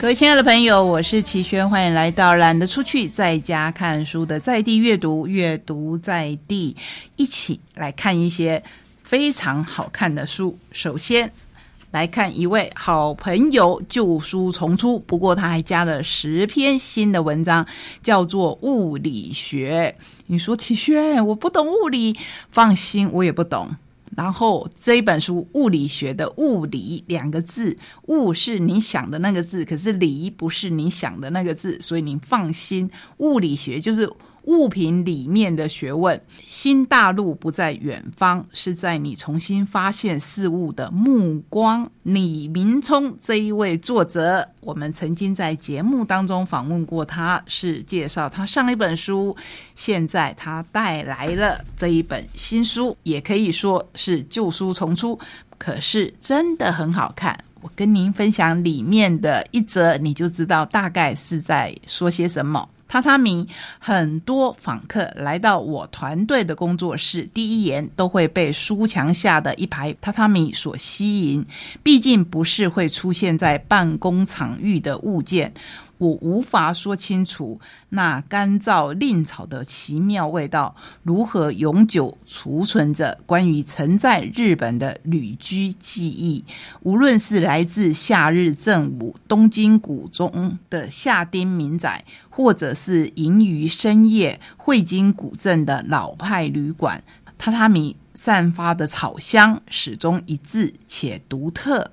各位亲爱的朋友，我是齐轩，欢迎来到懒得出去，在家看书的在地阅读，阅读在地，一起来看一些非常好看的书。首先来看一位好朋友旧书重出，不过他还加了十篇新的文章，叫做《物理学》。你说齐轩，我不懂物理，放心，我也不懂。然后这一本书，物理学的“物理”两个字，“物”是你想的那个字，可是“理”不是你想的那个字，所以你放心，物理学就是。物品里面的学问，新大陆不在远方，是在你重新发现事物的目光。李明聪这一位作者，我们曾经在节目当中访问过，他是介绍他上一本书，现在他带来了这一本新书，也可以说是旧书重出，可是真的很好看。我跟您分享里面的一则，你就知道大概是在说些什么。榻榻米，很多访客来到我团队的工作室，第一眼都会被书墙下的一排榻榻米所吸引。毕竟不是会出现在办公场域的物件。我无法说清楚那干燥令草的奇妙味道如何永久储存着关于曾在日本的旅居记忆，无论是来自夏日正午东京谷中的夏町民宅，或者是迎于深夜汇金古镇的老派旅馆，榻榻米散发的草香始终一致且独特。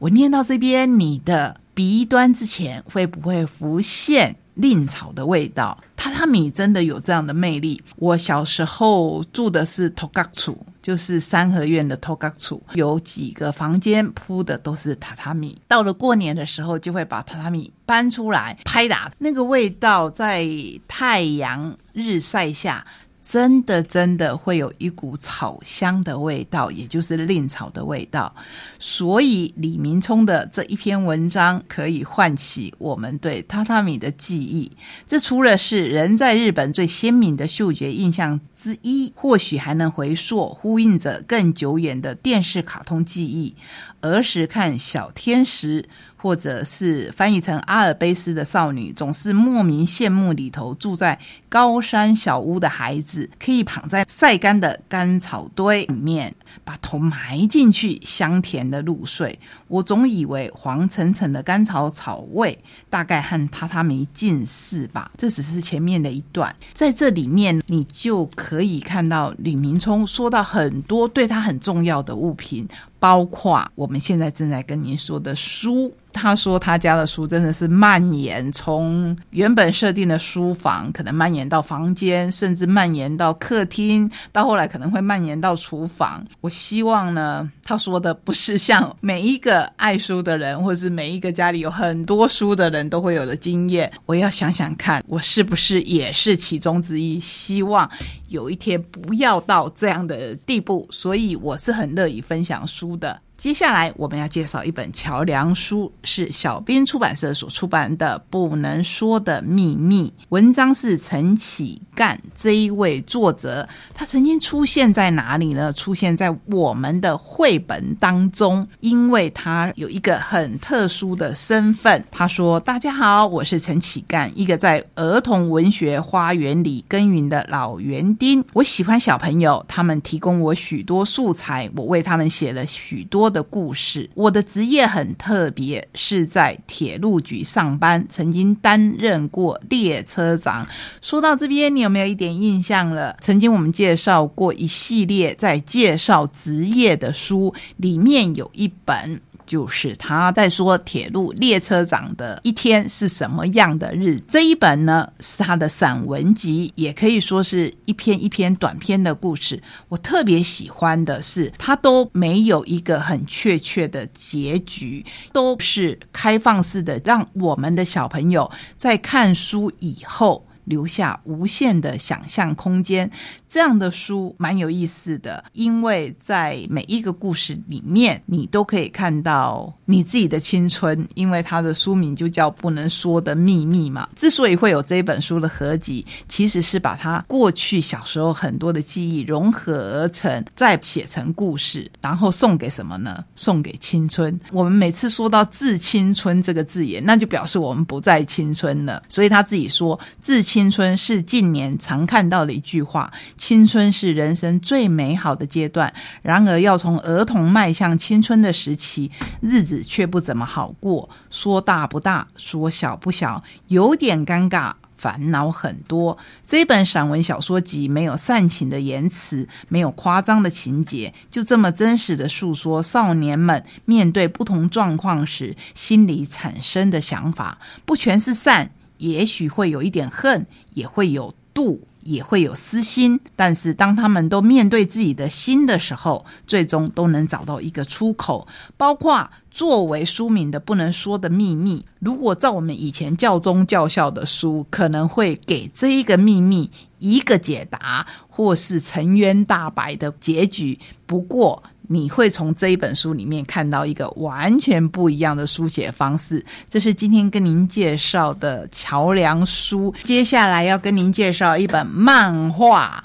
我念到这边，你的。鼻端之前会不会浮现令草的味道？榻榻米真的有这样的魅力。我小时候住的是 t o g a u 就是三合院的 t o g a u 有几个房间铺的都是榻榻米。到了过年的时候，就会把榻榻米搬出来拍打，那个味道在太阳日晒下。真的，真的会有一股草香的味道，也就是令草的味道。所以李明聪的这一篇文章可以唤起我们对榻榻米的记忆。这除了是人在日本最鲜明的嗅觉印象之一，或许还能回溯呼应着更久远的电视卡通记忆。儿时看小天使。或者是翻译成阿尔卑斯的少女，总是莫名羡慕里头住在高山小屋的孩子，可以躺在晒干的干草堆里面，把头埋进去，香甜的入睡。我总以为黄澄澄的干草草味大概和榻榻米近似吧。这只是前面的一段，在这里面你就可以看到李明聪说到很多对他很重要的物品，包括我们现在正在跟您说的书。他说他家的书真的是蔓延，从原本设定的书房，可能蔓延到房间，甚至蔓延到客厅，到后来可能会蔓延到厨房。我希望呢，他说的不是像每一个爱书的人，或是每一个家里有很多书的人都会有的经验。我要想想看，我是不是也是其中之一？希望有一天不要到这样的地步，所以我是很乐意分享书的。接下来我们要介绍一本桥梁书，是小编出版社所出版的《不能说的秘密》。文章是陈启干这一位作者，他曾经出现在哪里呢？出现在我们的绘本当中，因为他有一个很特殊的身份。他说：“大家好，我是陈启干，一个在儿童文学花园里耕耘的老园丁。我喜欢小朋友，他们提供我许多素材，我为他们写了许多。”的故事，我的职业很特别，是在铁路局上班，曾经担任过列车长。说到这边，你有没有一点印象了？曾经我们介绍过一系列在介绍职业的书，里面有一本。就是他在说铁路列车长的一天是什么样的日。这一本呢是他的散文集，也可以说是一篇一篇短篇的故事。我特别喜欢的是，他都没有一个很确切的结局，都是开放式的，让我们的小朋友在看书以后。留下无限的想象空间。这样的书蛮有意思的，因为在每一个故事里面，你都可以看到你自己的青春。因为它的书名就叫《不能说的秘密》嘛。之所以会有这一本书的合集，其实是把他过去小时候很多的记忆融合而成，再写成故事，然后送给什么呢？送给青春。我们每次说到“致青春”这个字眼，那就表示我们不再青春了。所以他自己说，“致青青春”是近年常看到的一句话。青春是人生最美好的阶段，然而要从儿童迈向青春的时期，日子却不怎么好过。说大不大，说小不小，有点尴尬，烦恼很多。这本散文小说集没有煽情的言辞，没有夸张的情节，就这么真实的诉说少年们面对不同状况时心里产生的想法。不全是善，也许会有一点恨，也会有妒。也会有私心，但是当他们都面对自己的心的时候，最终都能找到一个出口。包括作为书名的不能说的秘密，如果照我们以前教宗教校的书，可能会给这一个秘密一个解答，或是沉冤大白的结局。不过，你会从这一本书里面看到一个完全不一样的书写方式，这是今天跟您介绍的桥梁书。接下来要跟您介绍一本漫画，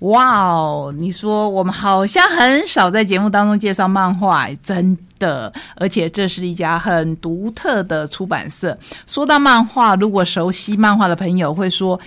哇哦！你说我们好像很少在节目当中介绍漫画，真的，而且这是一家很独特的出版社。说到漫画，如果熟悉漫画的朋友会说。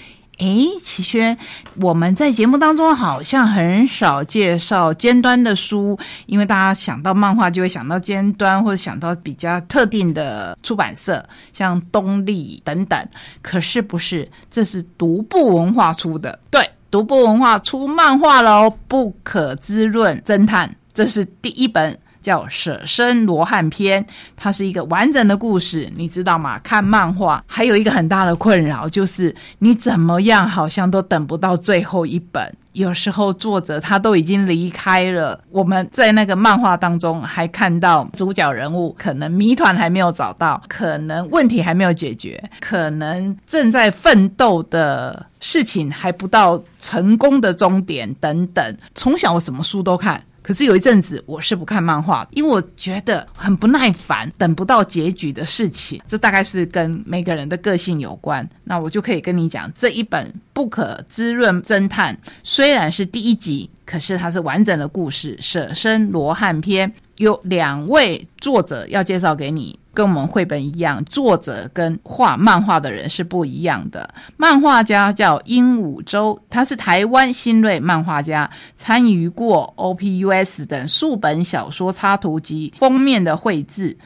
哎，齐轩，我们在节目当中好像很少介绍尖端的书，因为大家想到漫画就会想到尖端，或者想到比较特定的出版社，像东立等等。可是不是，这是独步文化出的，对，独步文化出漫画喽，《不可滋润侦探》，这是第一本。叫《舍身罗汉篇》，它是一个完整的故事，你知道吗？看漫画还有一个很大的困扰，就是你怎么样好像都等不到最后一本。有时候作者他都已经离开了，我们在那个漫画当中还看到主角人物可能谜团还没有找到，可能问题还没有解决，可能正在奋斗的事情还不到成功的终点等等。从小我什么书都看。可是有一阵子我是不看漫画，因为我觉得很不耐烦，等不到结局的事情。这大概是跟每个人的个性有关。那我就可以跟你讲，这一本《不可滋润侦探》虽然是第一集，可是它是完整的故事，《舍身罗汉篇》有两位作者要介绍给你。跟我们绘本一样，作者跟画漫画的人是不一样的。漫画家叫鹦鹉洲，他是台湾新锐漫画家，参与过 OPUS 等数本小说插图及封面的绘制，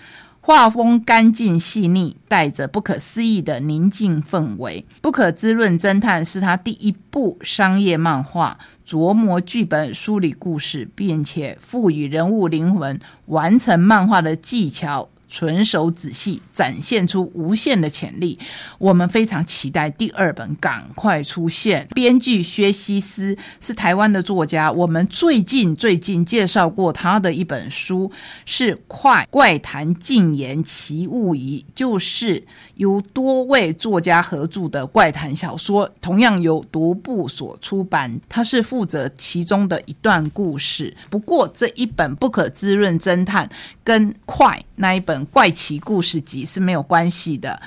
画风干净细腻，带着不可思议的宁静氛围。不可滋润侦探是他第一部商业漫画，琢磨剧本、梳理故事，并且赋予人物灵魂，完成漫画的技巧。纯熟仔细，展现出无限的潜力。我们非常期待第二本赶快出现。编剧薛西斯是台湾的作家，我们最近最近介绍过他的一本书，是《快怪谈禁言奇物语》，就是由多位作家合著的怪谈小说，同样由独步所出版。他是负责其中的一段故事。不过这一本不可滋润侦探跟快那一本。怪奇故事集是没有关系的。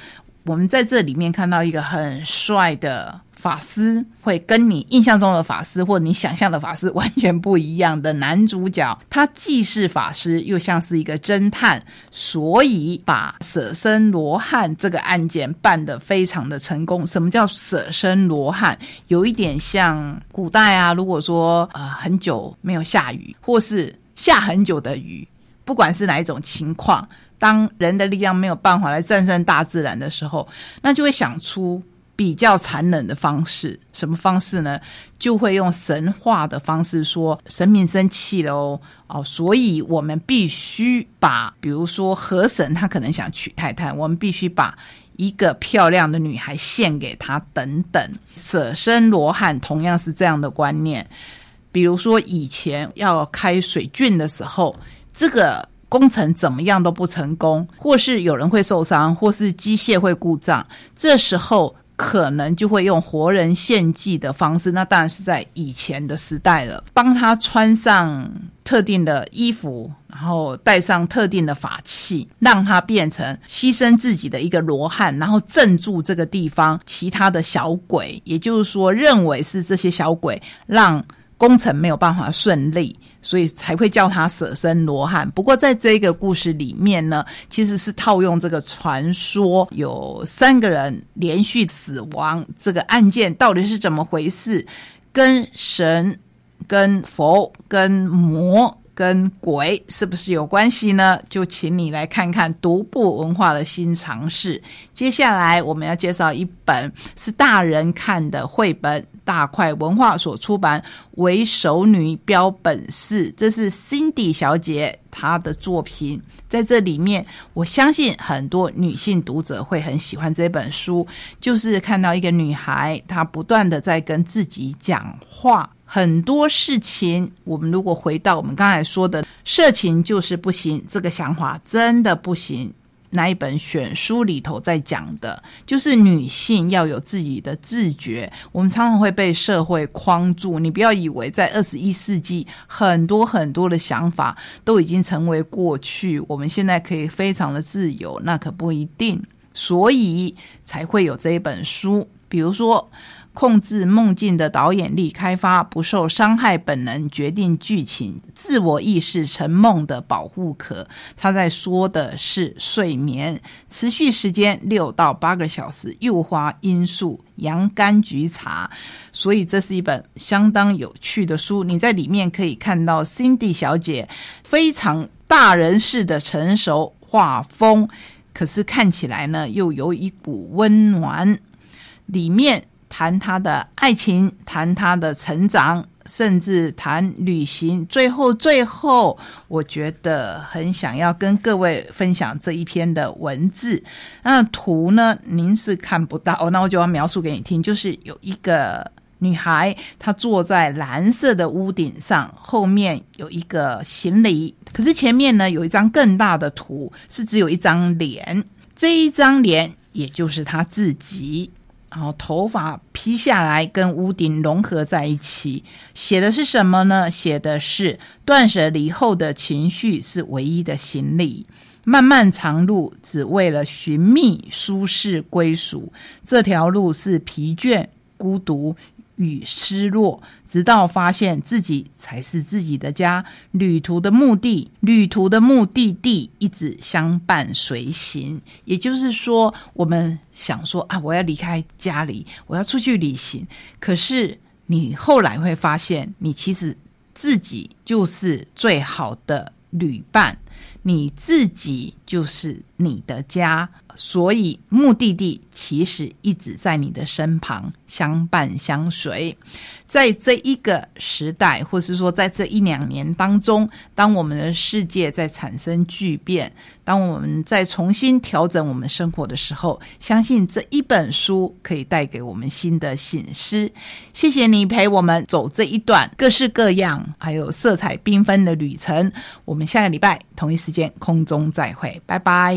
我们在这里面看到一个很帅的法师，会跟你印象中的法师或你想象的法师完全不一样的男主角。他既是法师，又像是一个侦探，所以把舍身罗汉这个案件办得非常的成功。什么叫舍身罗汉？有一点像古代啊，如果说呃很久没有下雨，或是下很久的雨，不管是哪一种情况。当人的力量没有办法来战胜大自然的时候，那就会想出比较残忍的方式。什么方式呢？就会用神话的方式说，神明生气了哦，哦，所以我们必须把，比如说河神他可能想娶太太，我们必须把一个漂亮的女孩献给他，等等。舍身罗汉同样是这样的观念。比如说以前要开水郡的时候，这个。工程怎么样都不成功，或是有人会受伤，或是机械会故障，这时候可能就会用活人献祭的方式，那当然是在以前的时代了，帮他穿上特定的衣服，然后带上特定的法器，让他变成牺牲自己的一个罗汉，然后镇住这个地方其他的小鬼，也就是说，认为是这些小鬼让。工程没有办法顺利，所以才会叫他舍身罗汉。不过在这个故事里面呢，其实是套用这个传说，有三个人连续死亡，这个案件到底是怎么回事？跟神、跟佛、跟魔。跟鬼是不是有关系呢？就请你来看看独步文化的新尝试。接下来我们要介绍一本是大人看的绘本，大块文化所出版《为熟女标本事》，这是 Cindy 小姐她的作品。在这里面，我相信很多女性读者会很喜欢这本书，就是看到一个女孩，她不断的在跟自己讲话。很多事情，我们如果回到我们刚才说的“色情就是不行”这个想法，真的不行。那一本选书里头在讲的，就是女性要有自己的自觉。我们常常会被社会框住，你不要以为在二十一世纪，很多很多的想法都已经成为过去，我们现在可以非常的自由，那可不一定。所以才会有这一本书，比如说。控制梦境的导演力，开发不受伤害本能，决定剧情，自我意识成梦的保护壳。他在说的是睡眠，持续时间六到八个小时，诱发因素，洋甘菊茶。所以这是一本相当有趣的书。你在里面可以看到 Cindy 小姐非常大人式的成熟画风，可是看起来呢又有一股温暖，里面。谈他的爱情，谈他的成长，甚至谈旅行。最后，最后，我觉得很想要跟各位分享这一篇的文字。那图呢，您是看不到，那我就要描述给你听。就是有一个女孩，她坐在蓝色的屋顶上，后面有一个行李，可是前面呢有一张更大的图，是只有一张脸。这一张脸，也就是她自己。然后头发披下来，跟屋顶融合在一起。写的是什么呢？写的是断舍离后的情绪是唯一的行李。漫漫长路，只为了寻觅舒适归属。这条路是疲倦、孤独。与失落，直到发现自己才是自己的家。旅途的目的，旅途的目的地一直相伴随行。也就是说，我们想说啊，我要离开家里，我要出去旅行。可是你后来会发现，你其实自己就是最好的旅伴，你自己就是你的家。所以，目的地其实一直在你的身旁，相伴相随。在这一个时代，或是说在这一两年当中，当我们的世界在产生巨变，当我们在重新调整我们生活的时候，相信这一本书可以带给我们新的醒思。谢谢你陪我们走这一段各式各样、还有色彩缤纷的旅程。我们下个礼拜同一时间空中再会，拜拜。